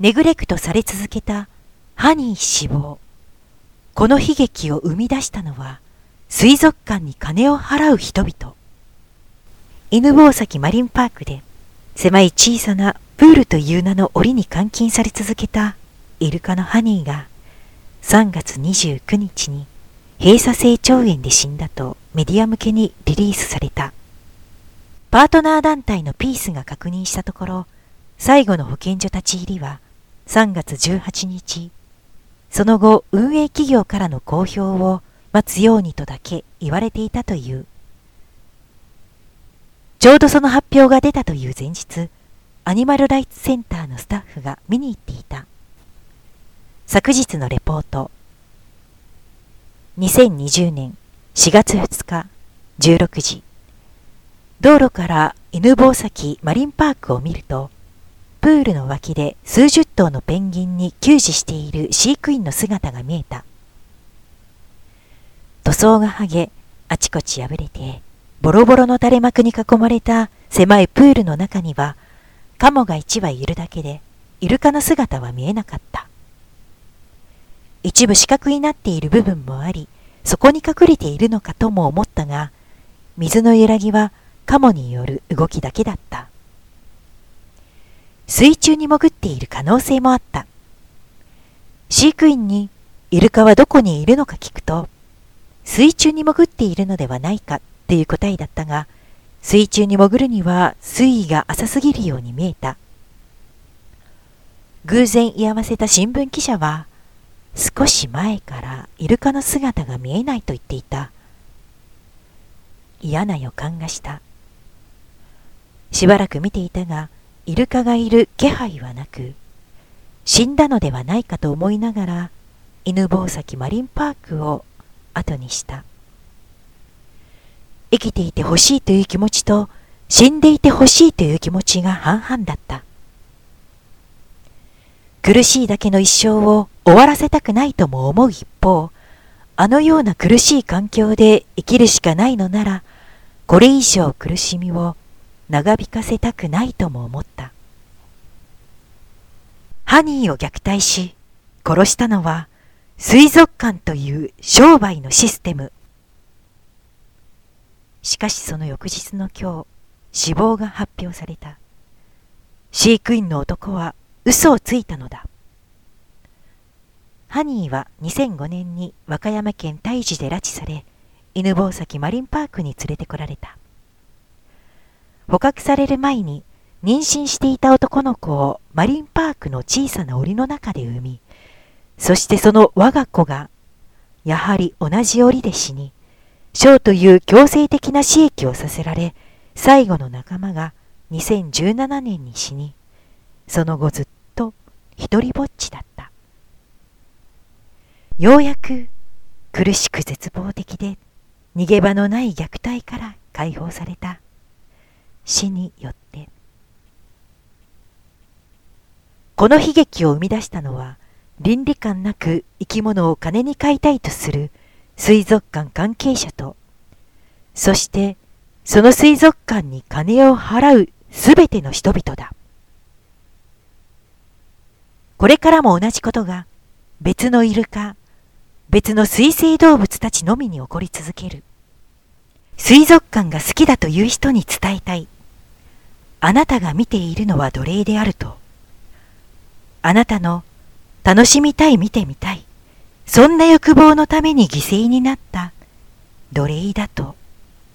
ネグレクトされ続けたハニー死亡。この悲劇を生み出したのは水族館に金を払う人々。犬吠埼マリンパークで狭い小さなプールという名の檻に監禁され続けたイルカのハニーが3月29日に閉鎖性腸炎で死んだとメディア向けにリリースされた。パートナー団体のピースが確認したところ、最後の保健所立ち入りは3月18日、その後運営企業からの公表を待つようにとだけ言われていたという。ちょうどその発表が出たという前日、アニマルライツセンターのスタッフが見に行っていた。昨日のレポート。2020年4月2日16時。道路から犬吠埼マリンパークを見ると、プールの脇で数十頭のペンギンに給仕している飼育員の姿が見えた。塗装が剥げ、あちこち破れて、ボロボロの垂れ幕に囲まれた狭いプールの中には、カモが一羽いるだけで、イルカの姿は見えなかった。一部四角になっている部分もあり、そこに隠れているのかとも思ったが、水の揺らぎはカモによる動きだけだった。水中に潜っている可能性もあった。飼育員にイルカはどこにいるのか聞くと、水中に潜っているのではないかっていう答えだったが、水中に潜るには水位が浅すぎるように見えた。偶然居合わせた新聞記者は、少し前からイルカの姿が見えないと言っていた。嫌な予感がした。しばらく見ていたが、イルカがいる気配はなく、死んだのではないかと思いながら、犬吠埼マリンパークを後にした。生きていてほしいという気持ちと死んでいてほしいという気持ちが半々だった。苦しいだけの一生を終わらせたくないとも思う一方、あのような苦しい環境で生きるしかないのなら、これ以上苦しみを長引かせたくないとも思った。ハニーを虐待し、殺したのは水族館という商売のシステム。しかしその翌日の今日、死亡が発表された。飼育員の男は嘘をついたのだ。ハニーは2005年に和歌山県大治で拉致され、犬吠埼マリンパークに連れてこられた。捕獲される前に妊娠していた男の子をマリンパークの小さな檻の中で産み、そしてその我が子が、やはり同じ檻で死に、ショーという強制的な死役をさせられ、最後の仲間が2017年に死に、その後ずっと一りぼっちだった。ようやく苦しく絶望的で逃げ場のない虐待から解放された死によって。この悲劇を生み出したのは倫理観なく生き物を金に飼いたいとする水族館関係者と、そしてその水族館に金を払うすべての人々だ。これからも同じことが別のイルカ、別の水生動物たちのみに起こり続ける。水族館が好きだという人に伝えたい。あなたが見ているのは奴隷であると。あなたの楽しみたい見てみたい。そんな欲望のために犠牲になった奴隷だと